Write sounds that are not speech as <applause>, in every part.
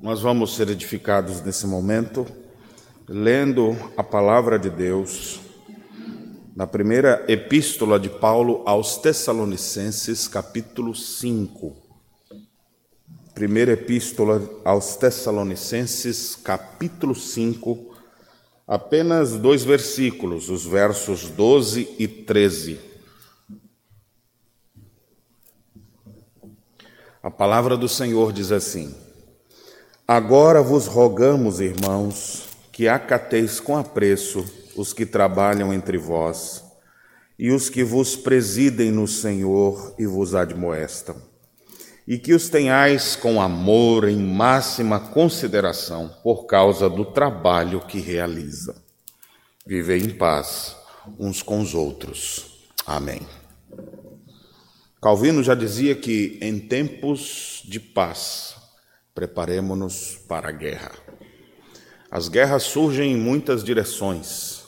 Nós vamos ser edificados nesse momento, lendo a palavra de Deus, na primeira epístola de Paulo aos Tessalonicenses, capítulo 5. Primeira epístola aos Tessalonicenses, capítulo 5, apenas dois versículos, os versos 12 e 13. A palavra do Senhor diz assim: Agora vos rogamos, irmãos, que acateis com apreço os que trabalham entre vós e os que vos presidem no Senhor e vos admoestam, e que os tenhais com amor em máxima consideração por causa do trabalho que realizam. Vivei em paz uns com os outros. Amém. Calvino já dizia que em tempos de paz preparemos-nos para a guerra. As guerras surgem em muitas direções.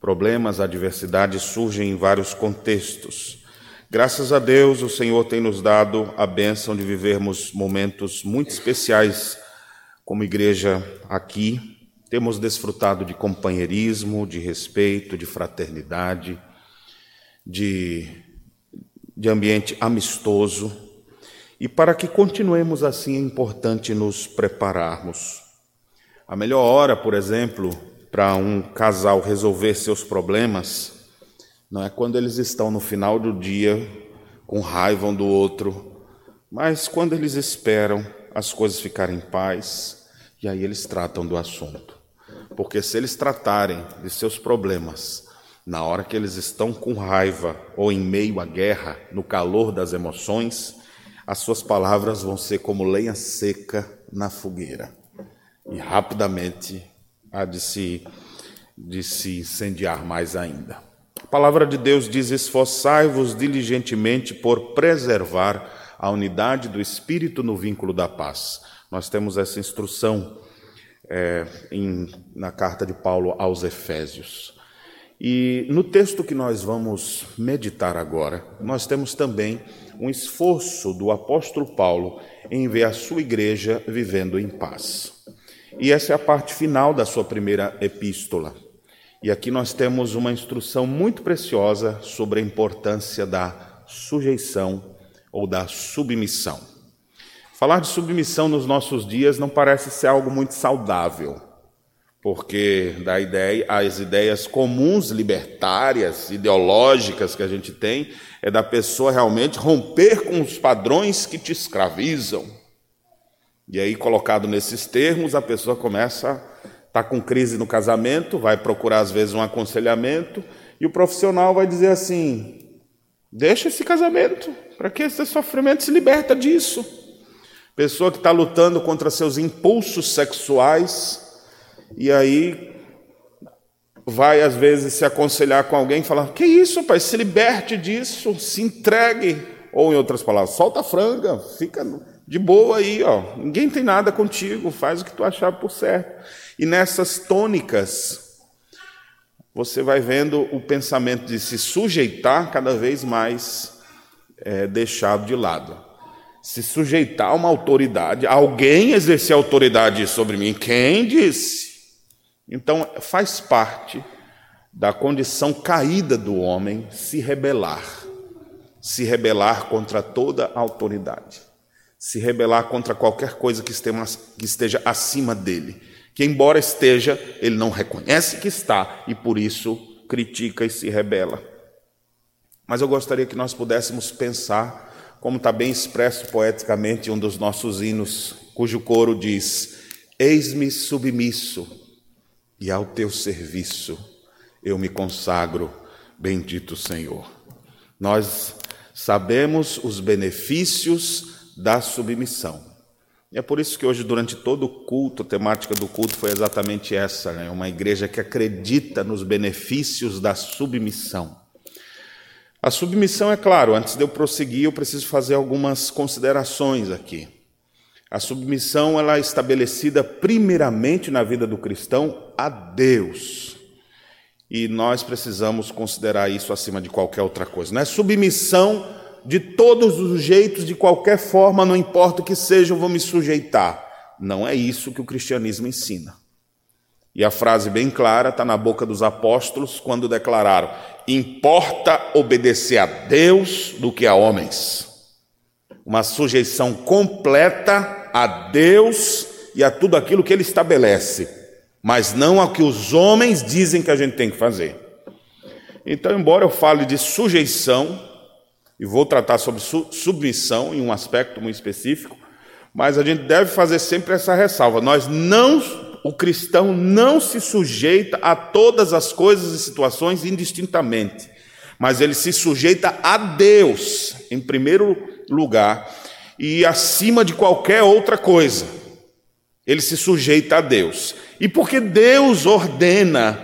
Problemas, adversidades surgem em vários contextos. Graças a Deus, o Senhor tem nos dado a bênção de vivermos momentos muito especiais como igreja aqui. Temos desfrutado de companheirismo, de respeito, de fraternidade, de, de ambiente amistoso. E para que continuemos assim, é importante nos prepararmos. A melhor hora, por exemplo, para um casal resolver seus problemas, não é quando eles estão no final do dia com raiva um do outro, mas quando eles esperam as coisas ficarem em paz e aí eles tratam do assunto. Porque se eles tratarem de seus problemas na hora que eles estão com raiva ou em meio à guerra, no calor das emoções, as suas palavras vão ser como lenha seca na fogueira e rapidamente há de se, de se incendiar mais ainda. A palavra de Deus diz: Esforçai-vos diligentemente por preservar a unidade do Espírito no vínculo da paz. Nós temos essa instrução é, em, na carta de Paulo aos Efésios. E no texto que nós vamos meditar agora, nós temos também um esforço do apóstolo Paulo em ver a sua igreja vivendo em paz. E essa é a parte final da sua primeira epístola. E aqui nós temos uma instrução muito preciosa sobre a importância da sujeição ou da submissão. Falar de submissão nos nossos dias não parece ser algo muito saudável porque da ideia, as ideias comuns libertárias, ideológicas que a gente tem, é da pessoa realmente romper com os padrões que te escravizam. E aí, colocado nesses termos, a pessoa começa a estar tá com crise no casamento, vai procurar às vezes um aconselhamento, e o profissional vai dizer assim: deixa esse casamento, para que esse sofrimento se liberta disso. Pessoa que está lutando contra seus impulsos sexuais, e aí vai às vezes se aconselhar com alguém e falar: Que isso, pai? Se liberte disso, se entregue. Ou em outras palavras, solta a franga, fica de boa aí, ó. Ninguém tem nada contigo, faz o que tu achar por certo. E nessas tônicas, você vai vendo o pensamento de se sujeitar cada vez mais é, deixado de lado. Se sujeitar a uma autoridade, alguém exercer autoridade sobre mim. Quem disse? Então, faz parte da condição caída do homem se rebelar, se rebelar contra toda autoridade, se rebelar contra qualquer coisa que esteja acima dele, que embora esteja, ele não reconhece que está e por isso critica e se rebela. Mas eu gostaria que nós pudéssemos pensar, como está bem expresso poeticamente em um dos nossos hinos, cujo coro diz: Eis-me submisso e ao teu serviço eu me consagro, bendito Senhor. Nós sabemos os benefícios da submissão. E é por isso que hoje, durante todo o culto, a temática do culto foi exatamente essa: né? uma igreja que acredita nos benefícios da submissão. A submissão, é claro, antes de eu prosseguir, eu preciso fazer algumas considerações aqui. A submissão ela é estabelecida primeiramente na vida do cristão a Deus. E nós precisamos considerar isso acima de qualquer outra coisa. Não é submissão de todos os jeitos, de qualquer forma, não importa o que seja, eu vou me sujeitar. Não é isso que o cristianismo ensina. E a frase bem clara está na boca dos apóstolos quando declararam: importa obedecer a Deus do que a homens. Uma sujeição completa a Deus e a tudo aquilo que ele estabelece, mas não ao que os homens dizem que a gente tem que fazer. Então, embora eu fale de sujeição, e vou tratar sobre submissão em um aspecto muito específico, mas a gente deve fazer sempre essa ressalva. Nós não, o cristão não se sujeita a todas as coisas e situações indistintamente, mas ele se sujeita a Deus em primeiro lugar e acima de qualquer outra coisa. Ele se sujeita a Deus. E porque Deus ordena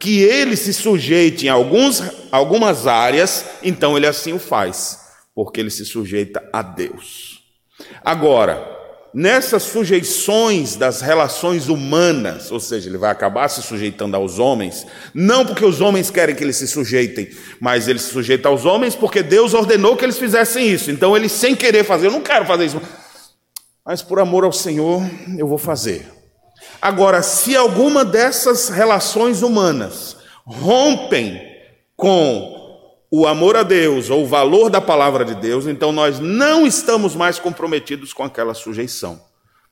que ele se sujeite em alguns, algumas áreas, então ele assim o faz, porque ele se sujeita a Deus. Agora, nessas sujeições das relações humanas, ou seja, ele vai acabar se sujeitando aos homens, não porque os homens querem que ele se sujeitem, mas ele se sujeita aos homens porque Deus ordenou que eles fizessem isso. Então ele, sem querer fazer, eu não quero fazer isso, mas por amor ao Senhor, eu vou fazer. Agora, se alguma dessas relações humanas rompem com o amor a Deus ou o valor da palavra de Deus, então nós não estamos mais comprometidos com aquela sujeição.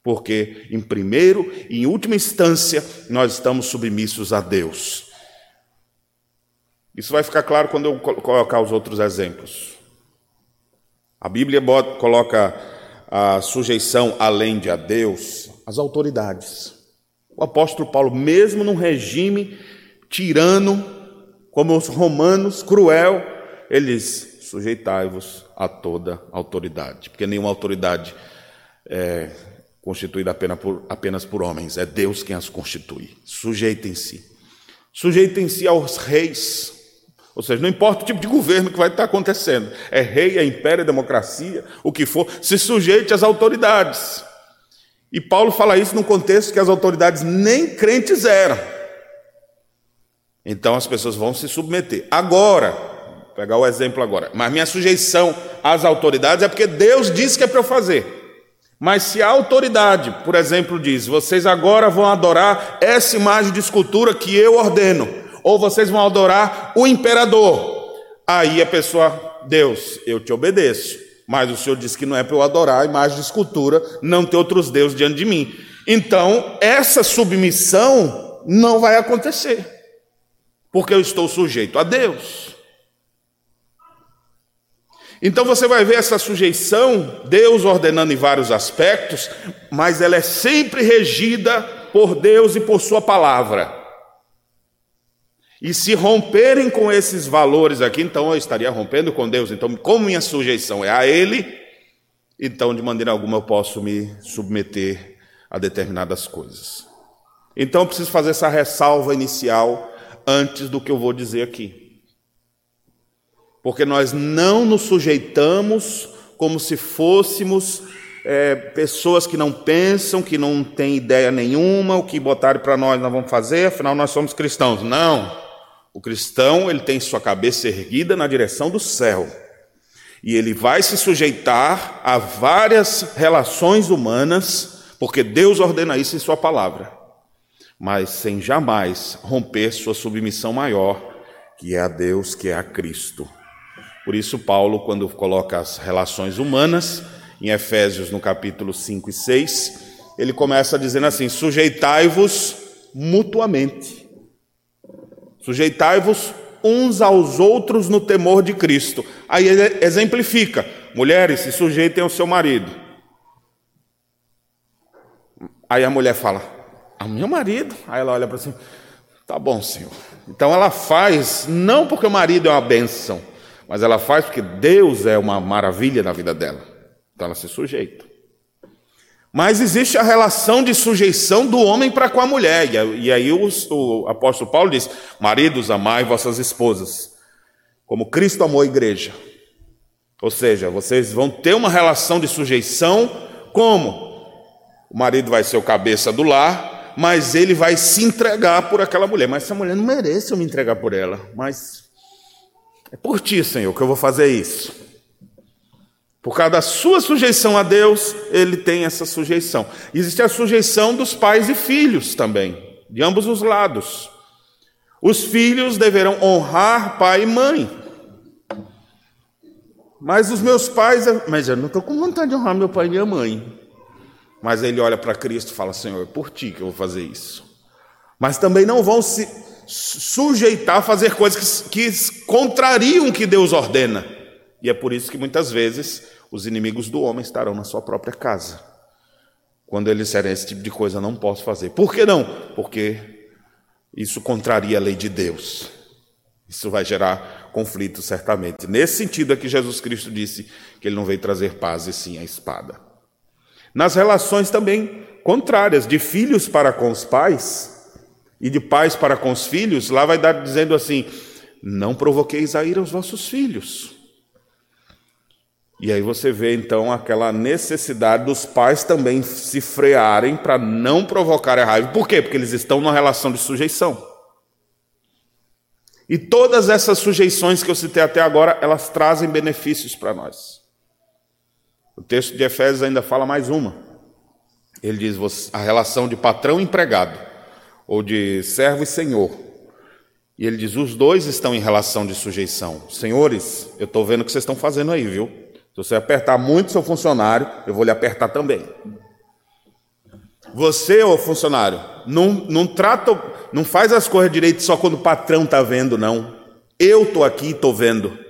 Porque, em primeiro e em última instância, nós estamos submissos a Deus. Isso vai ficar claro quando eu colocar os outros exemplos. A Bíblia coloca a sujeição além de a Deus, as autoridades. O apóstolo Paulo, mesmo num regime tirano, como os romanos, cruel, eles sujeitai-vos a toda autoridade, porque nenhuma autoridade é constituída apenas por, apenas por homens, é Deus quem as constitui. Sujeitem-se. Sujeitem-se aos reis. Ou seja, não importa o tipo de governo que vai estar acontecendo, é rei, é império, é democracia, o que for, se sujeite às autoridades. E Paulo fala isso num contexto que as autoridades nem crentes eram. Então as pessoas vão se submeter. Agora, vou pegar o exemplo agora, mas minha sujeição às autoridades é porque Deus disse que é para eu fazer. Mas se a autoridade, por exemplo, diz: vocês agora vão adorar essa imagem de escultura que eu ordeno, ou vocês vão adorar o imperador, aí a pessoa, Deus, eu te obedeço. Mas o Senhor disse que não é para eu adorar a imagem de escultura, não ter outros deuses diante de mim. Então, essa submissão não vai acontecer, porque eu estou sujeito a Deus. Então você vai ver essa sujeição, Deus ordenando em vários aspectos, mas ela é sempre regida por Deus e por Sua palavra. E se romperem com esses valores aqui, então eu estaria rompendo com Deus. Então, como minha sujeição é a Ele, então de maneira alguma eu posso me submeter a determinadas coisas. Então eu preciso fazer essa ressalva inicial antes do que eu vou dizer aqui. Porque nós não nos sujeitamos como se fôssemos é, pessoas que não pensam, que não têm ideia nenhuma, o que botarem para nós nós vamos fazer, afinal nós somos cristãos. Não. O cristão, ele tem sua cabeça erguida na direção do céu. E ele vai se sujeitar a várias relações humanas, porque Deus ordena isso em sua palavra. Mas sem jamais romper sua submissão maior, que é a Deus, que é a Cristo. Por isso Paulo, quando coloca as relações humanas, em Efésios no capítulo 5 e 6, ele começa dizendo assim: sujeitai-vos mutuamente Sujeitai-vos uns aos outros no temor de Cristo. Aí ele exemplifica: mulheres, se sujeitem ao seu marido. Aí a mulher fala: ao meu marido? Aí ela olha para assim: tá bom, senhor. Então ela faz, não porque o marido é uma benção, mas ela faz porque Deus é uma maravilha na vida dela. Então ela se sujeita. Mas existe a relação de sujeição do homem para com a mulher. E aí o, o apóstolo Paulo diz: Maridos, amai vossas esposas, como Cristo amou a igreja. Ou seja, vocês vão ter uma relação de sujeição como? O marido vai ser o cabeça do lar, mas ele vai se entregar por aquela mulher. Mas essa mulher não merece eu me entregar por ela. Mas é por ti, Senhor, que eu vou fazer isso. Por causa da sua sujeição a Deus, ele tem essa sujeição. Existe a sujeição dos pais e filhos também, de ambos os lados. Os filhos deverão honrar pai e mãe. Mas os meus pais, mas eu não estou com vontade de honrar meu pai e minha mãe. Mas ele olha para Cristo e fala: Senhor, é por ti que eu vou fazer isso. Mas também não vão se sujeitar a fazer coisas que, que contrariam o que Deus ordena. E é por isso que muitas vezes os inimigos do homem estarão na sua própria casa. Quando eles disserem esse tipo de coisa, não posso fazer. Por que não? Porque isso contraria a lei de Deus. Isso vai gerar conflito, certamente. Nesse sentido é que Jesus Cristo disse que ele não veio trazer paz e sim a espada. Nas relações também contrárias, de filhos para com os pais e de pais para com os filhos, lá vai dar dizendo assim: não provoqueis a ira aos vossos filhos. E aí você vê então aquela necessidade dos pais também se frearem para não provocar a raiva. Por quê? Porque eles estão numa relação de sujeição. E todas essas sujeições que eu citei até agora, elas trazem benefícios para nós. O texto de Efésios ainda fala mais uma. Ele diz a relação de patrão e empregado, ou de servo e senhor. E ele diz: os dois estão em relação de sujeição. Senhores, eu estou vendo o que vocês estão fazendo aí, viu? Se você apertar muito seu funcionário, eu vou lhe apertar também. Você, ô funcionário, não, não trata, não faz as coisas direito só quando o patrão está vendo, não. Eu estou aqui e estou vendo.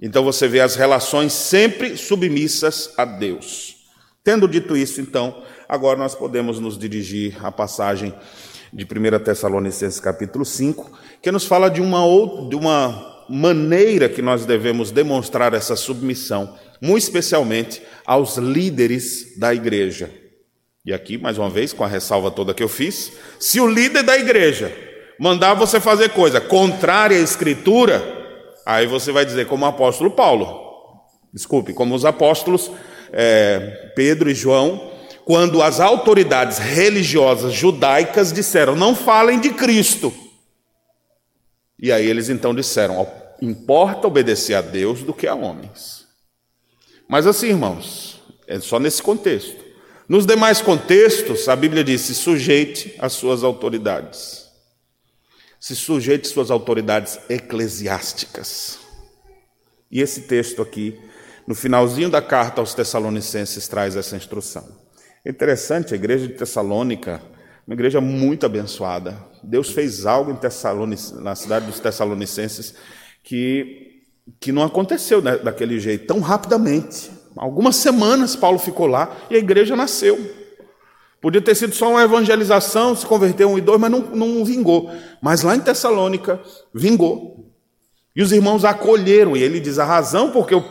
Então você vê as relações sempre submissas a Deus. Tendo dito isso, então, agora nós podemos nos dirigir à passagem de 1 Tessalonicenses capítulo 5, que nos fala de uma, outra, de uma maneira que nós devemos demonstrar essa submissão, muito especialmente aos líderes da igreja. E aqui, mais uma vez, com a ressalva toda que eu fiz, se o líder da igreja mandar você fazer coisa contrária à escritura, aí você vai dizer, como o apóstolo Paulo, desculpe, como os apóstolos é, Pedro e João, quando as autoridades religiosas judaicas disseram, não falem de Cristo. E aí eles então disseram, importa obedecer a Deus do que a homens. Mas assim, irmãos, é só nesse contexto. Nos demais contextos, a Bíblia diz: sujeite às suas autoridades. Se sujeite suas autoridades eclesiásticas. E esse texto aqui, no finalzinho da carta aos Tessalonicenses, traz essa instrução. É interessante, a igreja de Tessalônica, uma igreja muito abençoada. Deus fez algo em na cidade dos Tessalonicenses que, que não aconteceu daquele jeito, tão rapidamente. Algumas semanas Paulo ficou lá e a igreja nasceu. Podia ter sido só uma evangelização, se converteu um e dois, mas não, não vingou. Mas lá em Tessalônica, vingou. E os irmãos acolheram, e ele diz: a razão porque, eu,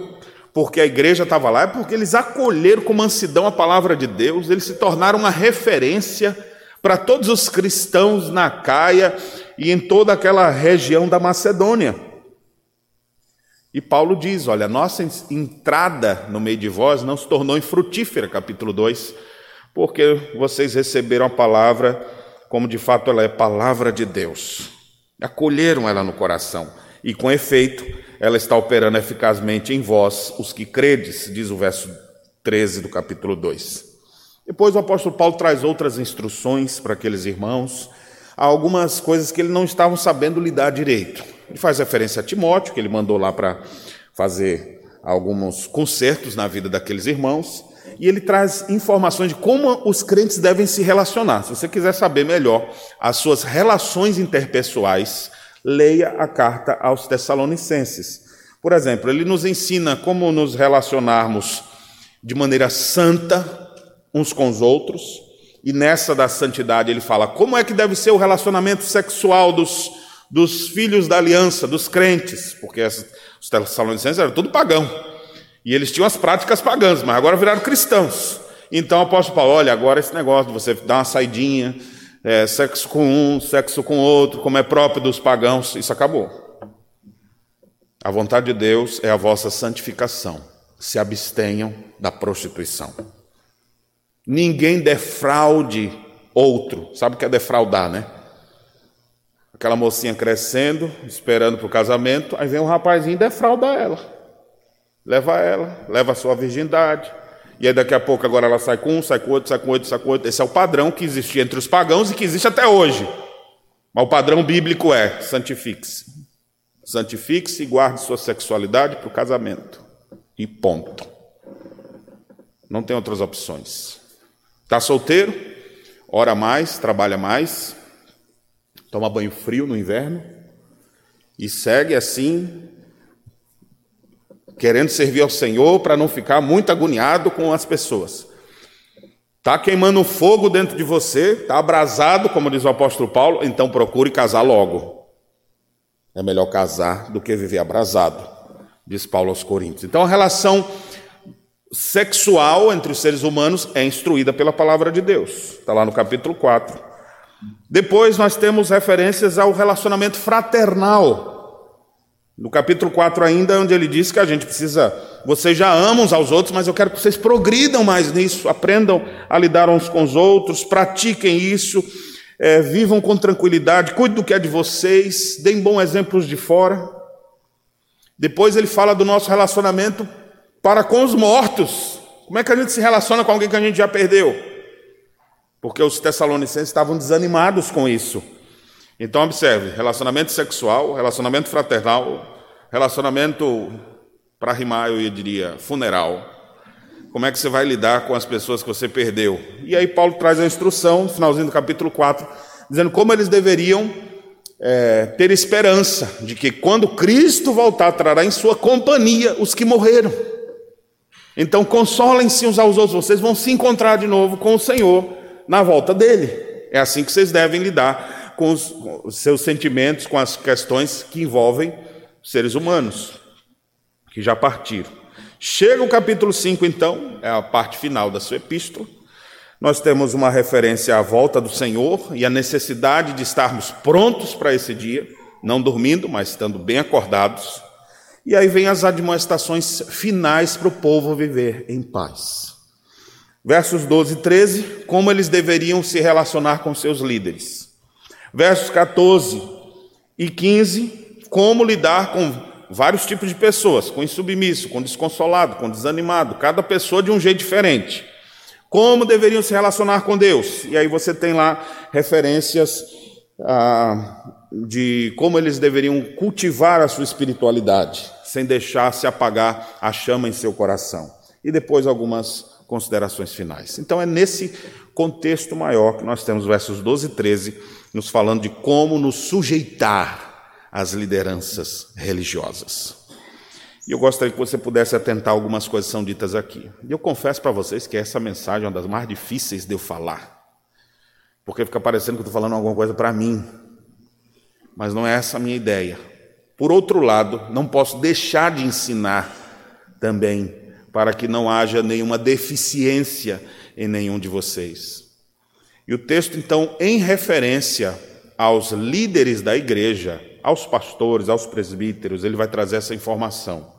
porque a igreja estava lá é porque eles acolheram com mansidão a palavra de Deus, eles se tornaram uma referência para todos os cristãos na Caia e em toda aquela região da Macedônia. E Paulo diz: olha, nossa entrada no meio de vós não se tornou infrutífera, capítulo 2, porque vocês receberam a palavra como de fato ela é palavra de Deus. Acolheram ela no coração, e com efeito, ela está operando eficazmente em vós, os que credes, diz o verso 13 do capítulo 2. Depois o apóstolo Paulo traz outras instruções para aqueles irmãos, há algumas coisas que eles não estavam sabendo lidar direito. Ele faz referência a Timóteo, que ele mandou lá para fazer alguns concertos na vida daqueles irmãos, e ele traz informações de como os crentes devem se relacionar. Se você quiser saber melhor as suas relações interpessoais, leia a carta aos Tessalonicenses. Por exemplo, ele nos ensina como nos relacionarmos de maneira santa uns com os outros, e nessa da santidade ele fala como é que deve ser o relacionamento sexual dos, dos filhos da aliança, dos crentes, porque os Tessalonicenses eram tudo pagão. E eles tinham as práticas pagãs, mas agora viraram cristãos. Então o apóstolo Paulo, olha, agora esse negócio de você dar uma saidinha, é, sexo com um, sexo com outro, como é próprio dos pagãos, isso acabou. A vontade de Deus é a vossa santificação. Se abstenham da prostituição. Ninguém defraude outro. Sabe o que é defraudar, né? Aquela mocinha crescendo, esperando para o casamento, aí vem um rapazinho e defrauda ela. Leva ela, leva a sua virgindade. E aí daqui a pouco agora ela sai com um, sai com outro, sai com outro, sai com outro. Esse é o padrão que existia entre os pagãos e que existe até hoje. Mas o padrão bíblico é santifique-se. Santifique-se e guarde sua sexualidade para o casamento. E ponto. Não tem outras opções. Está solteiro? Ora mais, trabalha mais, toma banho frio no inverno e segue assim, querendo servir ao Senhor para não ficar muito agoniado com as pessoas. Está queimando fogo dentro de você, está abrasado, como diz o apóstolo Paulo, então procure casar logo. É melhor casar do que viver abrasado, diz Paulo aos Coríntios. Então a relação sexual entre os seres humanos é instruída pela palavra de Deus. Está lá no capítulo 4. Depois nós temos referências ao relacionamento fraternal. No capítulo 4 ainda, onde ele diz que a gente precisa, vocês já amam uns aos outros, mas eu quero que vocês progridam mais nisso, aprendam a lidar uns com os outros, pratiquem isso, é, vivam com tranquilidade, cuidem do que é de vocês, deem bons exemplos de fora. Depois ele fala do nosso relacionamento para com os mortos. Como é que a gente se relaciona com alguém que a gente já perdeu? Porque os tessalonicenses estavam desanimados com isso. Então, observe: relacionamento sexual, relacionamento fraternal, relacionamento, para rimar, eu diria, funeral. Como é que você vai lidar com as pessoas que você perdeu? E aí, Paulo traz a instrução, no finalzinho do capítulo 4, dizendo como eles deveriam é, ter esperança de que quando Cristo voltar, trará em sua companhia os que morreram. Então, consolem-se uns aos outros, vocês vão se encontrar de novo com o Senhor na volta dele. É assim que vocês devem lidar com os, com os seus sentimentos, com as questões que envolvem seres humanos, que já partiram. Chega o capítulo 5, então, é a parte final da sua epístola. Nós temos uma referência à volta do Senhor e a necessidade de estarmos prontos para esse dia, não dormindo, mas estando bem acordados. E aí vem as admoestações finais para o povo viver em paz. Versos 12 e 13, como eles deveriam se relacionar com seus líderes. Versos 14 e 15, como lidar com vários tipos de pessoas, com insubmisso, com desconsolado, com desanimado, cada pessoa de um jeito diferente. Como deveriam se relacionar com Deus? E aí você tem lá referências ah, de como eles deveriam cultivar a sua espiritualidade, sem deixar se apagar a chama em seu coração. E depois algumas considerações finais. Então é nesse contexto maior que nós temos versos 12 e 13 nos falando de como nos sujeitar às lideranças religiosas. E eu gostaria que você pudesse atentar algumas coisas que são ditas aqui. E eu confesso para vocês que essa mensagem é uma das mais difíceis de eu falar, porque fica parecendo que eu estou falando alguma coisa para mim, mas não é essa a minha ideia. Por outro lado, não posso deixar de ensinar também, para que não haja nenhuma deficiência em nenhum de vocês. E o texto, então, em referência aos líderes da igreja, aos pastores, aos presbíteros, ele vai trazer essa informação.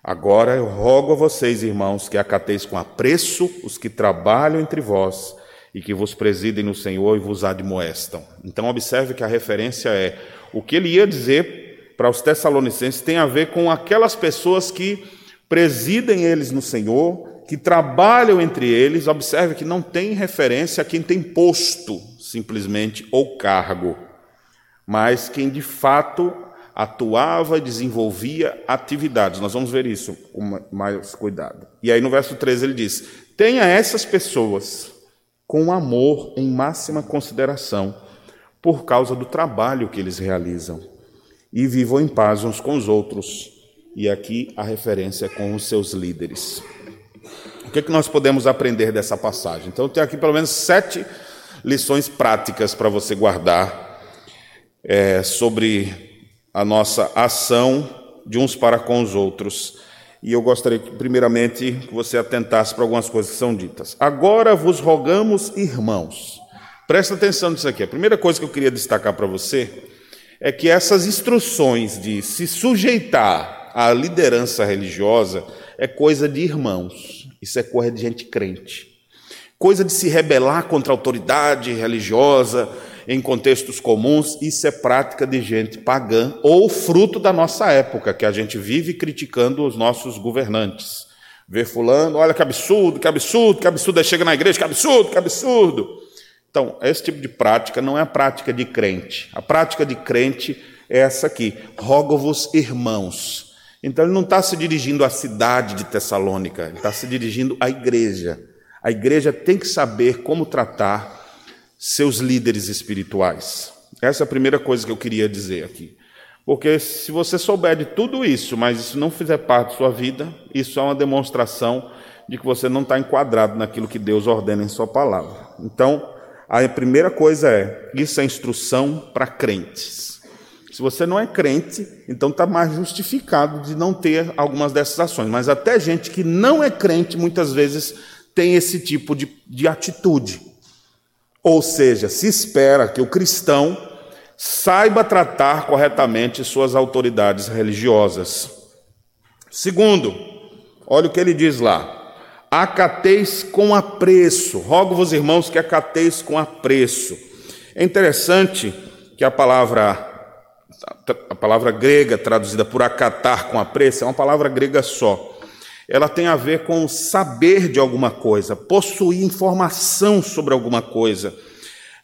Agora eu rogo a vocês, irmãos, que acateis com apreço os que trabalham entre vós e que vos presidem no Senhor e vos admoestam. Então, observe que a referência é o que ele ia dizer para os Tessalonicenses tem a ver com aquelas pessoas que presidem eles no Senhor que trabalham entre eles, observe que não tem referência a quem tem posto, simplesmente, ou cargo, mas quem de fato atuava desenvolvia atividades. Nós vamos ver isso com mais cuidado. E aí no verso 13 ele diz: Tenha essas pessoas com amor em máxima consideração, por causa do trabalho que eles realizam, e vivam em paz uns com os outros. E aqui a referência com os seus líderes. O que, é que nós podemos aprender dessa passagem? Então, eu tenho aqui pelo menos sete lições práticas para você guardar é, sobre a nossa ação de uns para com os outros. E eu gostaria que, primeiramente, que você atentasse para algumas coisas que são ditas. Agora vos rogamos, irmãos. Presta atenção nisso aqui. A primeira coisa que eu queria destacar para você é que essas instruções de se sujeitar à liderança religiosa é coisa de irmãos, isso é coisa de gente crente. Coisa de se rebelar contra a autoridade religiosa em contextos comuns, isso é prática de gente pagã ou fruto da nossa época, que a gente vive criticando os nossos governantes. Ver fulano, olha que absurdo, que absurdo, que absurdo, aí chega na igreja, que absurdo, que absurdo. Então, esse tipo de prática não é a prática de crente. A prática de crente é essa aqui: rogo-vos, irmãos. Então, ele não está se dirigindo à cidade de Tessalônica, ele está se dirigindo à igreja. A igreja tem que saber como tratar seus líderes espirituais. Essa é a primeira coisa que eu queria dizer aqui. Porque se você souber de tudo isso, mas isso não fizer parte da sua vida, isso é uma demonstração de que você não está enquadrado naquilo que Deus ordena em Sua palavra. Então, a primeira coisa é: isso é instrução para crentes. Se você não é crente, então está mais justificado de não ter algumas dessas ações. Mas até gente que não é crente, muitas vezes, tem esse tipo de, de atitude. Ou seja, se espera que o cristão saiba tratar corretamente suas autoridades religiosas. Segundo, olha o que ele diz lá: acateis com apreço. Rogo-vos, irmãos, que acateis com apreço. É interessante que a palavra a palavra grega traduzida por acatar com apreço é uma palavra grega só. Ela tem a ver com saber de alguma coisa, possuir informação sobre alguma coisa.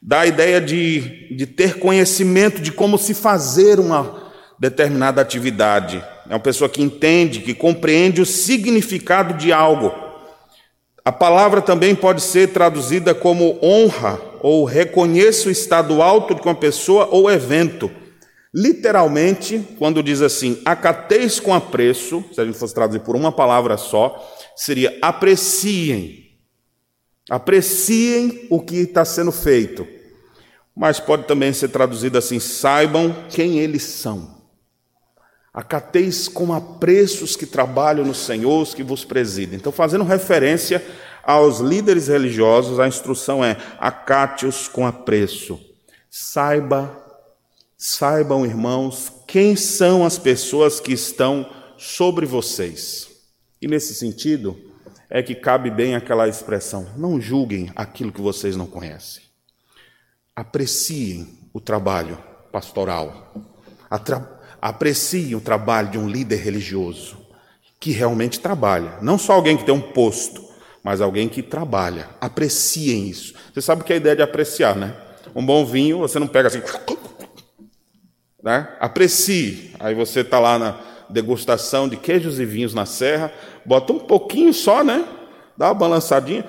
Dá a ideia de, de ter conhecimento de como se fazer uma determinada atividade. É uma pessoa que entende, que compreende o significado de algo. A palavra também pode ser traduzida como honra ou reconheça o estado alto de uma pessoa ou evento. Literalmente, quando diz assim, acateis com apreço, se a gente fosse traduzir por uma palavra só, seria apreciem. Apreciem o que está sendo feito. Mas pode também ser traduzido assim: saibam quem eles são. Acateis com apreços que trabalham no Senhor, os que vos presidem. Então, fazendo referência aos líderes religiosos, a instrução é: acate-os com apreço. Saiba Saibam, irmãos, quem são as pessoas que estão sobre vocês. E nesse sentido, é que cabe bem aquela expressão: não julguem aquilo que vocês não conhecem. Apreciem o trabalho pastoral. Apreciem o trabalho de um líder religioso que realmente trabalha. Não só alguém que tem um posto, mas alguém que trabalha. Apreciem isso. Você sabe que é a ideia de apreciar, né? Um bom vinho, você não pega assim né? Aprecie. Aí você está lá na degustação de queijos e vinhos na serra, bota um pouquinho só, né? Dá uma balançadinha,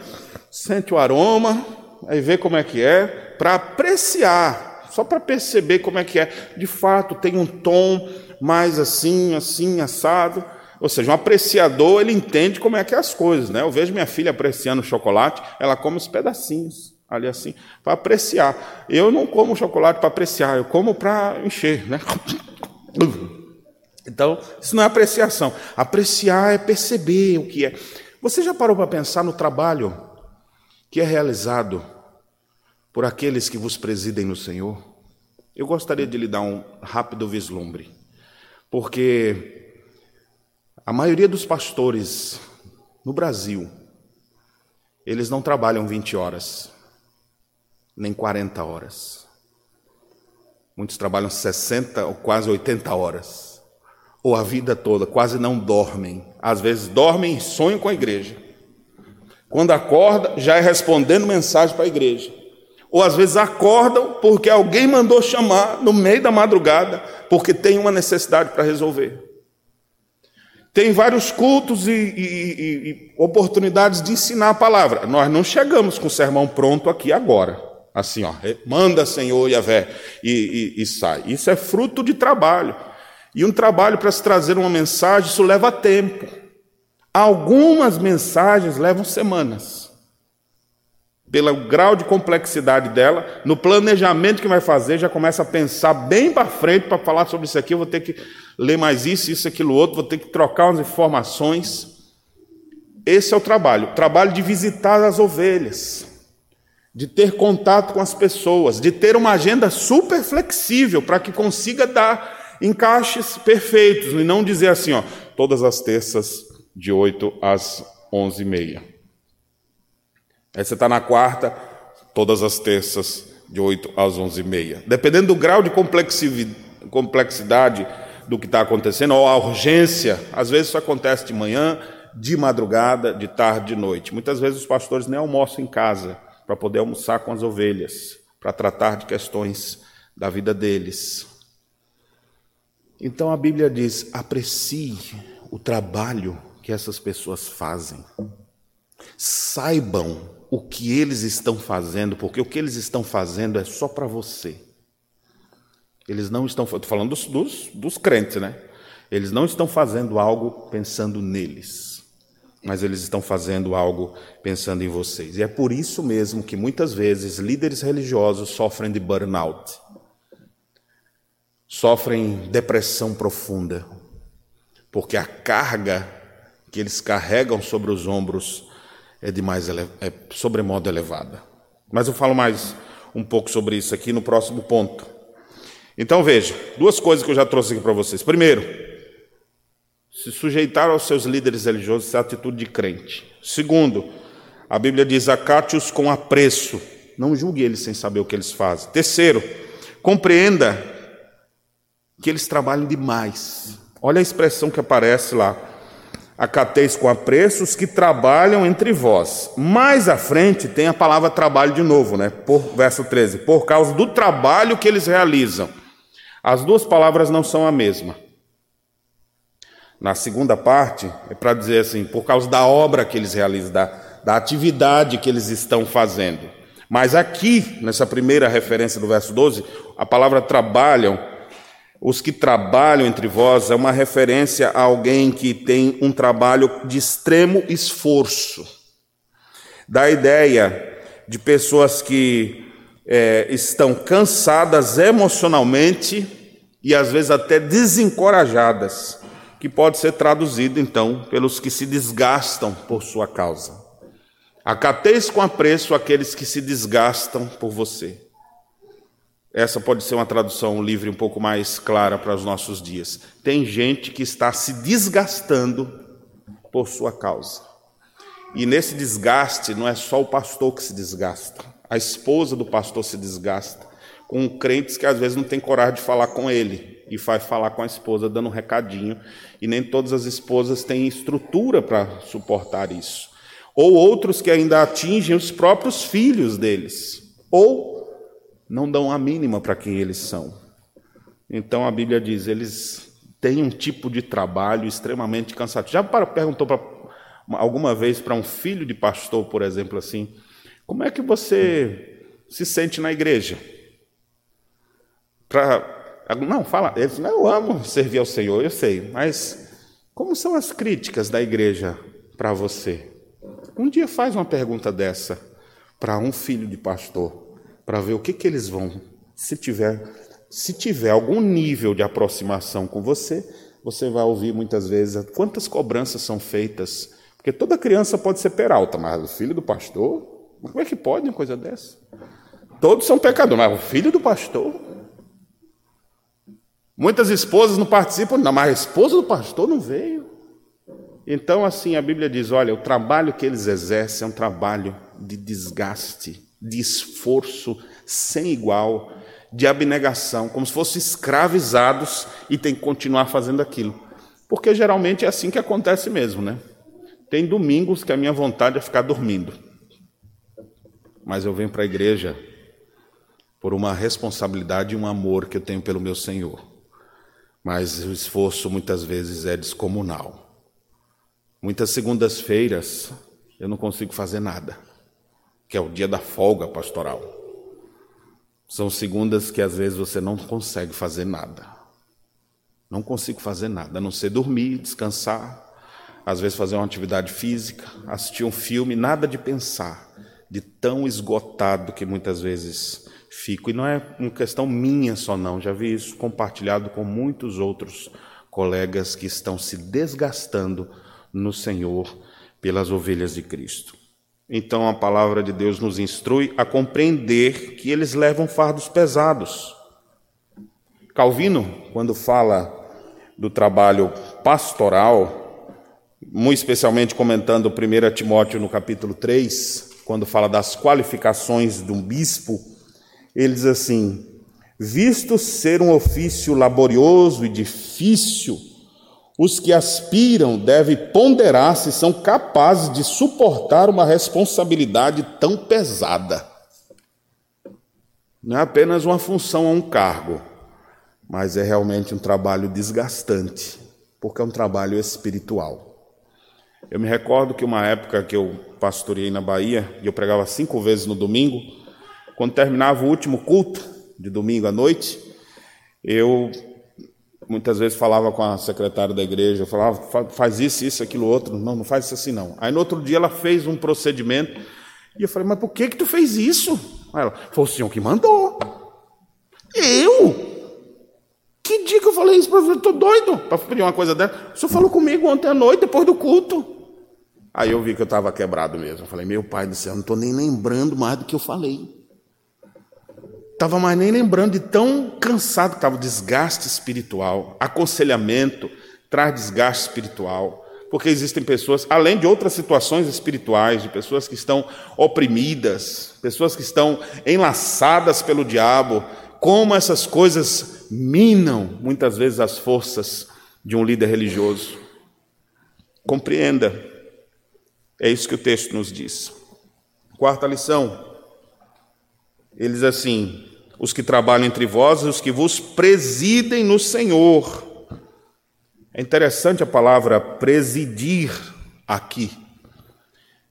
sente o aroma, aí vê como é que é, para apreciar, só para perceber como é que é. De fato, tem um tom mais assim, assim, assado. Ou seja, um apreciador, ele entende como é que é as coisas, né? Eu vejo minha filha apreciando chocolate, ela come os pedacinhos ali assim, para apreciar. Eu não como chocolate para apreciar, eu como para encher, né? <laughs> Então, isso não é apreciação. Apreciar é perceber o que é. Você já parou para pensar no trabalho que é realizado por aqueles que vos presidem no Senhor? Eu gostaria de lhe dar um rápido vislumbre, porque a maioria dos pastores no Brasil, eles não trabalham 20 horas nem 40 horas. Muitos trabalham 60 ou quase 80 horas, ou a vida toda, quase não dormem. Às vezes dormem e sonham com a igreja. Quando acorda, já é respondendo mensagem para a igreja. Ou às vezes acordam porque alguém mandou chamar no meio da madrugada, porque tem uma necessidade para resolver. Tem vários cultos e, e, e, oportunidades de ensinar a palavra. Nós não chegamos com o sermão pronto aqui agora assim, ó, manda Senhor Yahvé e, e, e sai. Isso é fruto de trabalho. E um trabalho para se trazer uma mensagem, isso leva tempo. Algumas mensagens levam semanas. Pelo grau de complexidade dela, no planejamento que vai fazer, já começa a pensar bem para frente para falar sobre isso aqui. Eu vou ter que ler mais isso, isso, aquilo, outro, vou ter que trocar umas informações. Esse é o trabalho, o trabalho de visitar as ovelhas de ter contato com as pessoas, de ter uma agenda super flexível para que consiga dar encaixes perfeitos e não dizer assim, ó, todas as terças de 8 às 11 e meia. Aí você está na quarta, todas as terças de 8 às 11h30. Dependendo do grau de complexidade do que está acontecendo, ou a urgência, às vezes isso acontece de manhã, de madrugada, de tarde, de noite. Muitas vezes os pastores nem almoçam em casa para poder almoçar com as ovelhas, para tratar de questões da vida deles. Então a Bíblia diz: aprecie o trabalho que essas pessoas fazem. Saibam o que eles estão fazendo, porque o que eles estão fazendo é só para você. Eles não estão, estou falando dos, dos, dos crentes, né? Eles não estão fazendo algo pensando neles, mas eles estão fazendo algo pensando em vocês. E é por isso mesmo que muitas vezes líderes religiosos sofrem de burnout, sofrem depressão profunda, porque a carga que eles carregam sobre os ombros é demais é sobremodo elevada. Mas eu falo mais um pouco sobre isso aqui no próximo ponto. Então veja, duas coisas que eu já trouxe aqui para vocês. Primeiro, se sujeitar aos seus líderes religiosos é atitude de crente. Segundo, a Bíblia diz: acate-os com apreço, não julgue eles sem saber o que eles fazem. Terceiro, compreenda que eles trabalham demais. Olha a expressão que aparece lá acateis com apreço os que trabalham entre vós. Mais à frente tem a palavra trabalho de novo, né? Por, verso 13. Por causa do trabalho que eles realizam. As duas palavras não são a mesma. Na segunda parte, é para dizer assim, por causa da obra que eles realizam, da, da atividade que eles estão fazendo. Mas aqui, nessa primeira referência do verso 12, a palavra trabalham os que trabalham entre vós é uma referência a alguém que tem um trabalho de extremo esforço. Da ideia de pessoas que é, estão cansadas emocionalmente e às vezes até desencorajadas, que pode ser traduzido então pelos que se desgastam por sua causa. Acateis com apreço aqueles que se desgastam por você. Essa pode ser uma tradução livre um pouco mais clara para os nossos dias. Tem gente que está se desgastando por sua causa. E nesse desgaste não é só o pastor que se desgasta, a esposa do pastor se desgasta, com crentes que às vezes não tem coragem de falar com ele e vai falar com a esposa dando um recadinho, e nem todas as esposas têm estrutura para suportar isso. Ou outros que ainda atingem os próprios filhos deles, ou não dão a mínima para quem eles são. Então a Bíblia diz, eles têm um tipo de trabalho extremamente cansativo. Já perguntou pra, alguma vez para um filho de pastor, por exemplo, assim, como é que você se sente na igreja? Pra, não, fala, ele eu amo servir ao Senhor, eu sei, mas como são as críticas da igreja para você? Um dia faz uma pergunta dessa para um filho de pastor para ver o que, que eles vão. Se tiver, se tiver algum nível de aproximação com você, você vai ouvir muitas vezes quantas cobranças são feitas. Porque toda criança pode ser peralta, mas o filho do pastor, como é que pode uma coisa dessa? Todos são pecadores, mas o filho do pastor. Muitas esposas não participam, não, mas a esposa do pastor não veio. Então, assim, a Bíblia diz: olha, o trabalho que eles exercem é um trabalho de desgaste de esforço sem igual, de abnegação, como se fossem escravizados e tem que continuar fazendo aquilo. Porque geralmente é assim que acontece mesmo, né? Tem domingos que a minha vontade é ficar dormindo. Mas eu venho para a igreja por uma responsabilidade e um amor que eu tenho pelo meu Senhor. Mas o esforço muitas vezes é descomunal. Muitas segundas-feiras eu não consigo fazer nada que é o dia da folga pastoral. São segundas que às vezes você não consegue fazer nada. Não consigo fazer nada, a não ser dormir, descansar, às vezes fazer uma atividade física, assistir um filme, nada de pensar, de tão esgotado que muitas vezes fico. E não é uma questão minha só, não, já vi isso compartilhado com muitos outros colegas que estão se desgastando no Senhor pelas ovelhas de Cristo. Então a palavra de Deus nos instrui a compreender que eles levam fardos pesados. Calvino, quando fala do trabalho pastoral, muito especialmente comentando 1 Timóteo no capítulo 3, quando fala das qualificações de um bispo, ele diz assim: visto ser um ofício laborioso e difícil, os que aspiram devem ponderar se são capazes de suportar uma responsabilidade tão pesada. Não é apenas uma função ou um cargo, mas é realmente um trabalho desgastante, porque é um trabalho espiritual. Eu me recordo que uma época que eu pastoreei na Bahia, e eu pregava cinco vezes no domingo, quando terminava o último culto, de domingo à noite, eu muitas vezes falava com a secretária da igreja, eu falava, faz isso, isso, aquilo, outro. Não, não faz isso assim não. Aí no outro dia ela fez um procedimento, e eu falei, mas por que que tu fez isso? Aí ela, foi o senhor que mandou. Eu? Que dia que eu falei isso para você? Estou doido para pedir uma coisa dessa. O senhor falou comigo ontem à noite, depois do culto. Aí eu vi que eu estava quebrado mesmo. Eu falei, meu pai do céu, não estou nem lembrando mais do que eu falei. Estava mais nem lembrando de tão cansado que estava. Desgaste espiritual, aconselhamento traz desgaste espiritual. Porque existem pessoas, além de outras situações espirituais, de pessoas que estão oprimidas, pessoas que estão enlaçadas pelo diabo, como essas coisas minam muitas vezes as forças de um líder religioso. Compreenda, é isso que o texto nos diz. Quarta lição, ele diz assim: os que trabalham entre vós e os que vos presidem no Senhor. É interessante a palavra presidir aqui.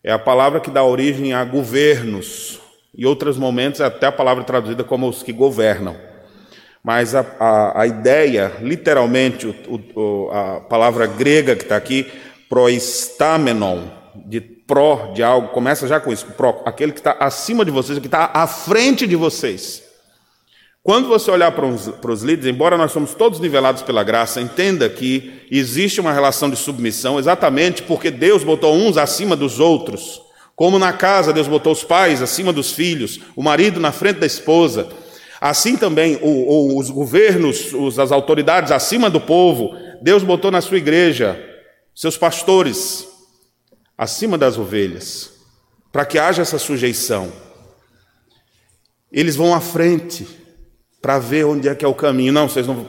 É a palavra que dá origem a governos, em outros momentos, é até a palavra traduzida como os que governam. Mas a, a, a ideia, literalmente, o, o, a palavra grega que está aqui, proestamenon, de pró, de algo, começa já com isso, pró, aquele que está acima de vocês, que está à frente de vocês. Quando você olhar para os, para os líderes, embora nós somos todos nivelados pela graça, entenda que existe uma relação de submissão exatamente porque Deus botou uns acima dos outros. Como na casa Deus botou os pais acima dos filhos, o marido na frente da esposa. Assim também o, o, os governos, os, as autoridades acima do povo, Deus botou na sua igreja seus pastores acima das ovelhas, para que haja essa sujeição. Eles vão à frente para ver onde é que é o caminho. Não, vocês não.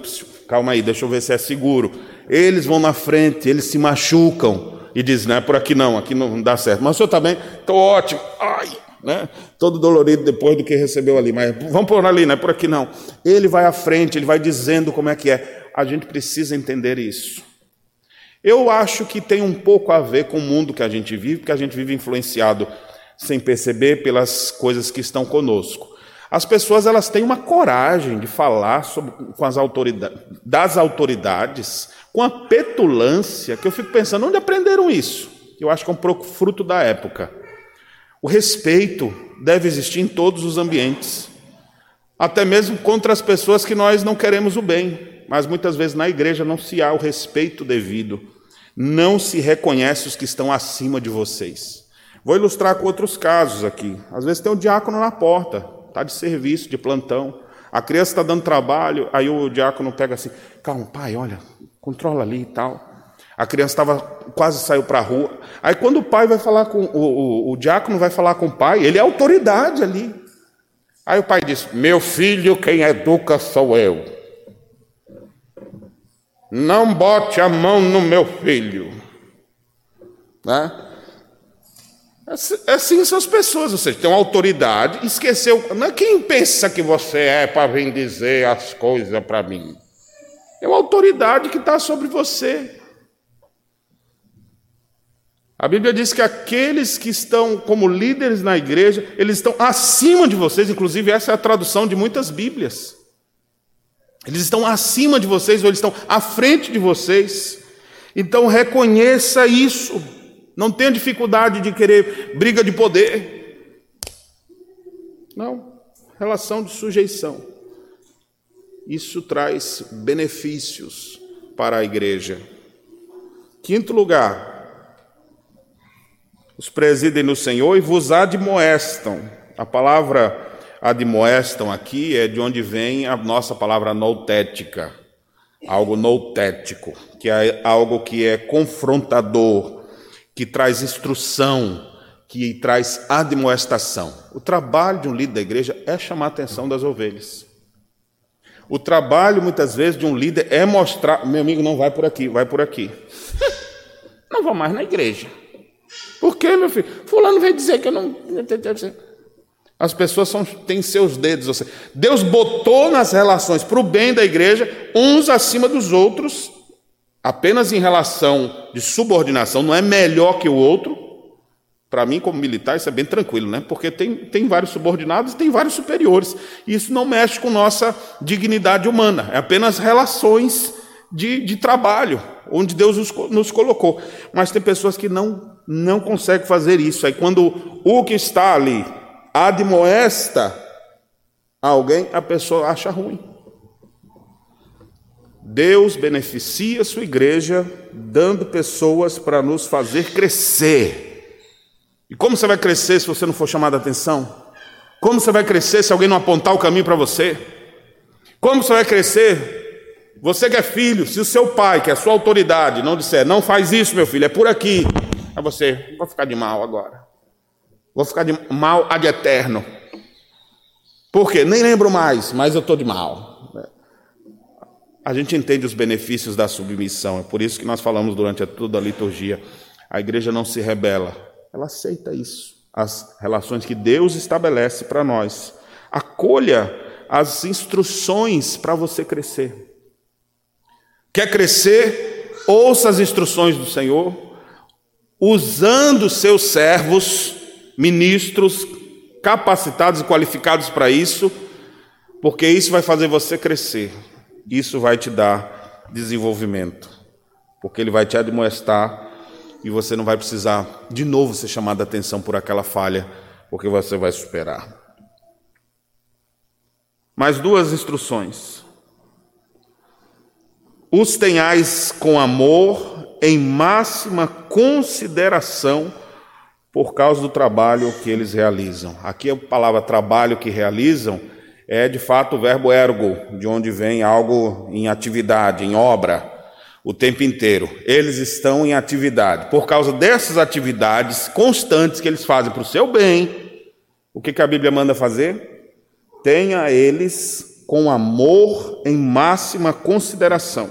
Calma aí, deixa eu ver se é seguro. Eles vão na frente, eles se machucam e diz, não é por aqui não, aqui não dá certo. Mas o senhor está bem? Estou ótimo. Ai, né? Todo dolorido depois do que recebeu ali. Mas vamos por ali, não é por aqui não. Ele vai à frente, ele vai dizendo como é que é. A gente precisa entender isso. Eu acho que tem um pouco a ver com o mundo que a gente vive, porque a gente vive influenciado sem perceber pelas coisas que estão conosco. As pessoas elas têm uma coragem de falar sobre, com as autoridades, das autoridades com a petulância que eu fico pensando, onde aprenderam isso? Eu acho que é um pouco fruto da época. O respeito deve existir em todos os ambientes, até mesmo contra as pessoas que nós não queremos o bem, mas muitas vezes na igreja não se há o respeito devido, não se reconhece os que estão acima de vocês. Vou ilustrar com outros casos aqui. Às vezes tem um diácono na porta, está de serviço, de plantão. A criança está dando trabalho, aí o diácono pega assim: calma, pai, olha, controla ali e tal. A criança estava quase saiu para a rua. Aí quando o pai vai falar com o, o, o diácono vai falar com o pai, ele é autoridade ali. Aí o pai diz: Meu filho, quem educa sou eu. Não bote a mão no meu filho. Né? Assim são as pessoas, ou seja, tem uma autoridade, esqueceu. Não é quem pensa que você é para vir dizer as coisas para mim. É uma autoridade que está sobre você. A Bíblia diz que aqueles que estão como líderes na igreja, eles estão acima de vocês, inclusive essa é a tradução de muitas Bíblias. Eles estão acima de vocês, ou eles estão à frente de vocês. Então reconheça isso. Não tenha dificuldade de querer briga de poder. Não. Relação de sujeição. Isso traz benefícios para a igreja. Quinto lugar, os presidem no Senhor e vos admoestam. A palavra admoestam aqui é de onde vem a nossa palavra noutética, algo noutético, que é algo que é confrontador, que traz instrução, que traz admoestação. O trabalho de um líder da igreja é chamar a atenção das ovelhas. O trabalho, muitas vezes, de um líder é mostrar: meu amigo, não vai por aqui, vai por aqui. <laughs> não vou mais na igreja. Por quê, meu filho? Fulano veio dizer que eu não. As pessoas são, têm seus dedos. Seja, Deus botou nas relações para o bem da igreja, uns acima dos outros, apenas em relação de subordinação, não é melhor que o outro, para mim, como militar, isso é bem tranquilo, né? Porque tem, tem vários subordinados e tem vários superiores. Isso não mexe com nossa dignidade humana, é apenas relações de, de trabalho, onde Deus nos, nos colocou. Mas tem pessoas que não, não conseguem fazer isso. Aí, quando o que está ali admoesta alguém, a pessoa acha ruim. Deus beneficia a sua igreja dando pessoas para nos fazer crescer. E como você vai crescer se você não for chamado a atenção? Como você vai crescer se alguém não apontar o caminho para você? Como você vai crescer? Você que é filho, se o seu pai, que é a sua autoridade, não disser, não faz isso, meu filho, é por aqui. Aí você, vou ficar de mal agora. Vou ficar de mal ad eterno. Por quê? Nem lembro mais, mas eu estou de mal. A gente entende os benefícios da submissão, é por isso que nós falamos durante toda a liturgia. A igreja não se rebela, ela aceita isso, as relações que Deus estabelece para nós. Acolha as instruções para você crescer. Quer crescer? Ouça as instruções do Senhor, usando seus servos, ministros, capacitados e qualificados para isso, porque isso vai fazer você crescer. Isso vai te dar desenvolvimento, porque ele vai te admoestar e você não vai precisar de novo ser chamado a atenção por aquela falha, porque você vai superar. Mais duas instruções. Os tenhais com amor em máxima consideração por causa do trabalho que eles realizam. Aqui a palavra trabalho que realizam é de fato o verbo ergo, de onde vem algo em atividade, em obra o tempo inteiro. Eles estão em atividade. Por causa dessas atividades constantes que eles fazem para o seu bem, o que, que a Bíblia manda fazer? Tenha eles com amor em máxima consideração.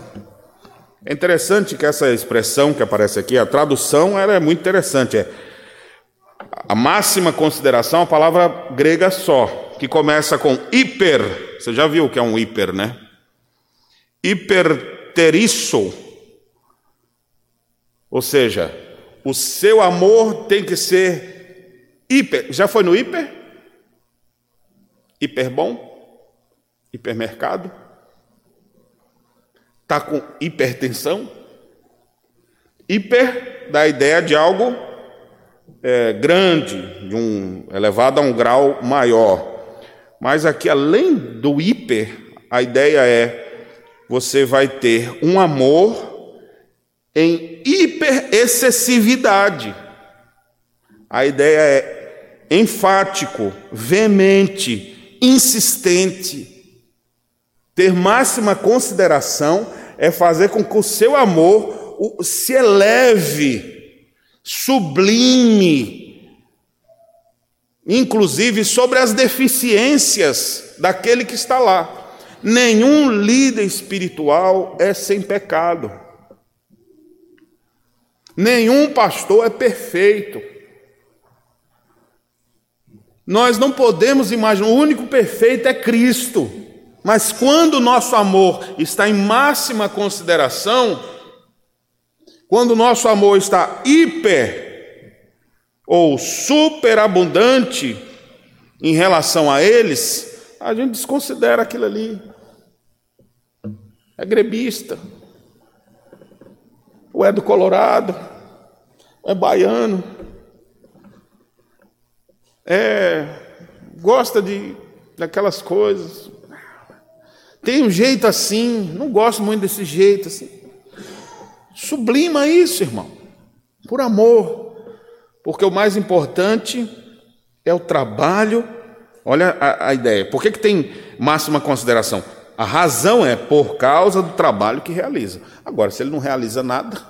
É interessante que essa expressão que aparece aqui, a tradução, ela é muito interessante. É a máxima consideração, a palavra grega só, que começa com hiper. Você já viu o que é um hiper, né? Hiper isso, Ou seja, o seu amor tem que ser hiper. Já foi no hiper? Hiper bom? Hipermercado? Está com hipertensão? Hiper dá a ideia de algo é, grande, de um elevado a um grau maior. Mas aqui, além do hiper, a ideia é você vai ter um amor em hiperexcessividade. A ideia é enfático, veemente, insistente. Ter máxima consideração é fazer com que o seu amor se eleve, sublime, inclusive sobre as deficiências daquele que está lá. Nenhum líder espiritual é sem pecado. Nenhum pastor é perfeito. Nós não podemos imaginar, o único perfeito é Cristo. Mas quando o nosso amor está em máxima consideração, quando o nosso amor está hiper ou superabundante em relação a eles, a gente desconsidera aquilo ali. É gremista, ou é do Colorado, ou é baiano, é, gosta de daquelas coisas. Tem um jeito assim, não gosto muito desse jeito assim. Sublima isso, irmão, por amor, porque o mais importante é o trabalho. Olha a, a ideia. Por que, que tem máxima consideração? A razão é por causa do trabalho que realiza. Agora, se ele não realiza nada,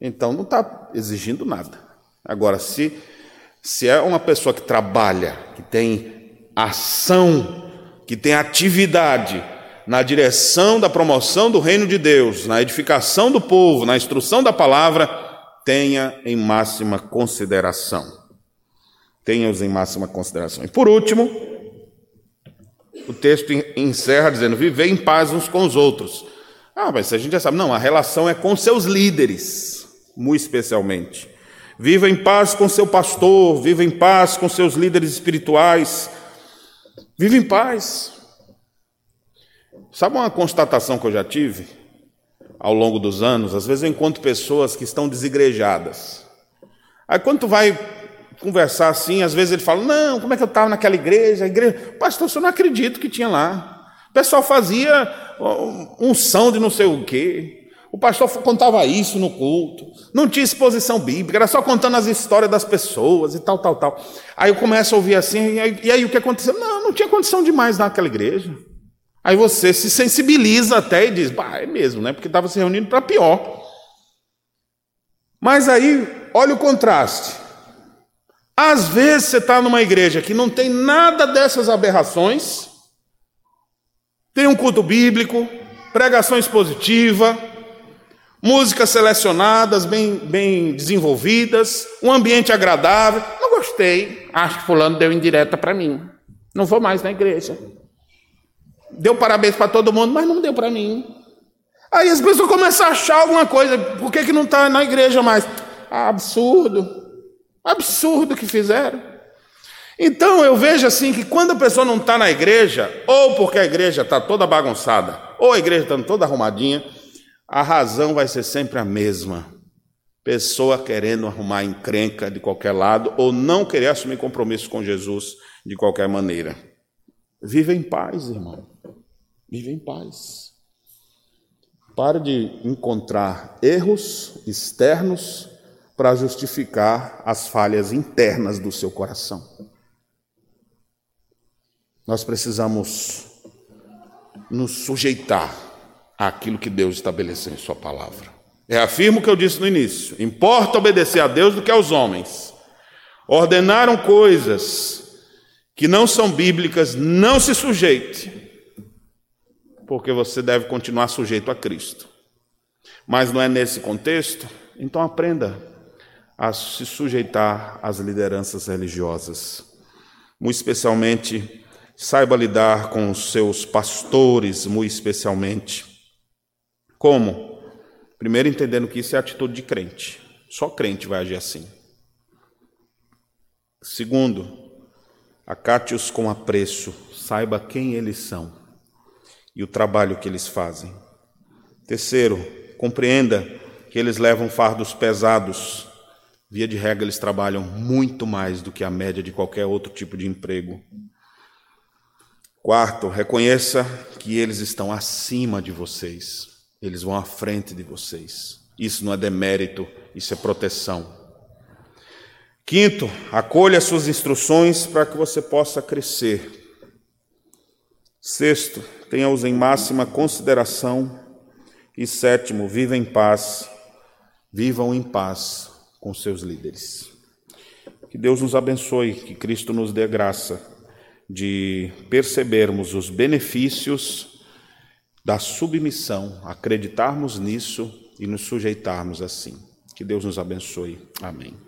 então não está exigindo nada. Agora, se Se é uma pessoa que trabalha, que tem ação, que tem atividade na direção da promoção do reino de Deus, na edificação do povo, na instrução da palavra, tenha em máxima consideração. Tenha-os em máxima consideração. E por último, o texto encerra dizendo: viver em paz uns com os outros. Ah, mas a gente já sabe, não, a relação é com seus líderes, muito especialmente. Viva em paz com seu pastor, viva em paz com seus líderes espirituais. Viva em paz. Sabe uma constatação que eu já tive ao longo dos anos? Às vezes eu encontro pessoas que estão desigrejadas. Aí quando tu vai conversar assim, às vezes ele fala: Não, como é que eu estava naquela igreja? A igreja, pastor, eu não acredito que tinha lá. O pessoal fazia unção de não sei o quê. O pastor contava isso no culto. Não tinha exposição bíblica, era só contando as histórias das pessoas e tal, tal, tal. Aí eu começo a ouvir assim, e aí, e aí o que aconteceu? Não, não tinha condição demais naquela igreja. Aí você se sensibiliza até e diz, bah, é mesmo, né? Porque estava se reunindo para pior. Mas aí, olha o contraste. Às vezes você está numa igreja que não tem nada dessas aberrações, tem um culto bíblico, pregação expositiva, músicas selecionadas, bem, bem desenvolvidas, um ambiente agradável. Não gostei, acho que fulano deu indireta para mim. Não vou mais na igreja. Deu parabéns para todo mundo, mas não deu para mim. Aí as pessoas começam a achar alguma coisa, por que, que não está na igreja mais? Ah, absurdo. Absurdo que fizeram. Então eu vejo assim que quando a pessoa não está na igreja, ou porque a igreja está toda bagunçada, ou a igreja está toda arrumadinha, a razão vai ser sempre a mesma. Pessoa querendo arrumar encrenca de qualquer lado, ou não querer assumir compromisso com Jesus de qualquer maneira. Viva em paz, irmão. Viva em paz. Pare de encontrar erros externos para justificar as falhas internas do seu coração. Nós precisamos nos sujeitar àquilo que Deus estabeleceu em Sua palavra. É afirmo o que eu disse no início: importa obedecer a Deus do que aos homens. Ordenaram coisas que não são bíblicas, não se sujeite, porque você deve continuar sujeito a Cristo. Mas não é nesse contexto? Então aprenda a se sujeitar às lideranças religiosas. Muito especialmente, saiba lidar com os seus pastores, muito especialmente. Como? Primeiro, entendendo que isso é atitude de crente. Só crente vai agir assim. Segundo, acate-os com apreço, saiba quem eles são e o trabalho que eles fazem. Terceiro, compreenda que eles levam fardos pesados Via de regra, eles trabalham muito mais do que a média de qualquer outro tipo de emprego. Quarto, reconheça que eles estão acima de vocês, eles vão à frente de vocês. Isso não é demérito, isso é proteção. Quinto, acolha suas instruções para que você possa crescer. Sexto, tenha-os em máxima consideração. E sétimo, viva em paz, vivam em paz com seus líderes. Que Deus nos abençoe, que Cristo nos dê graça de percebermos os benefícios da submissão, acreditarmos nisso e nos sujeitarmos assim. Que Deus nos abençoe. Amém.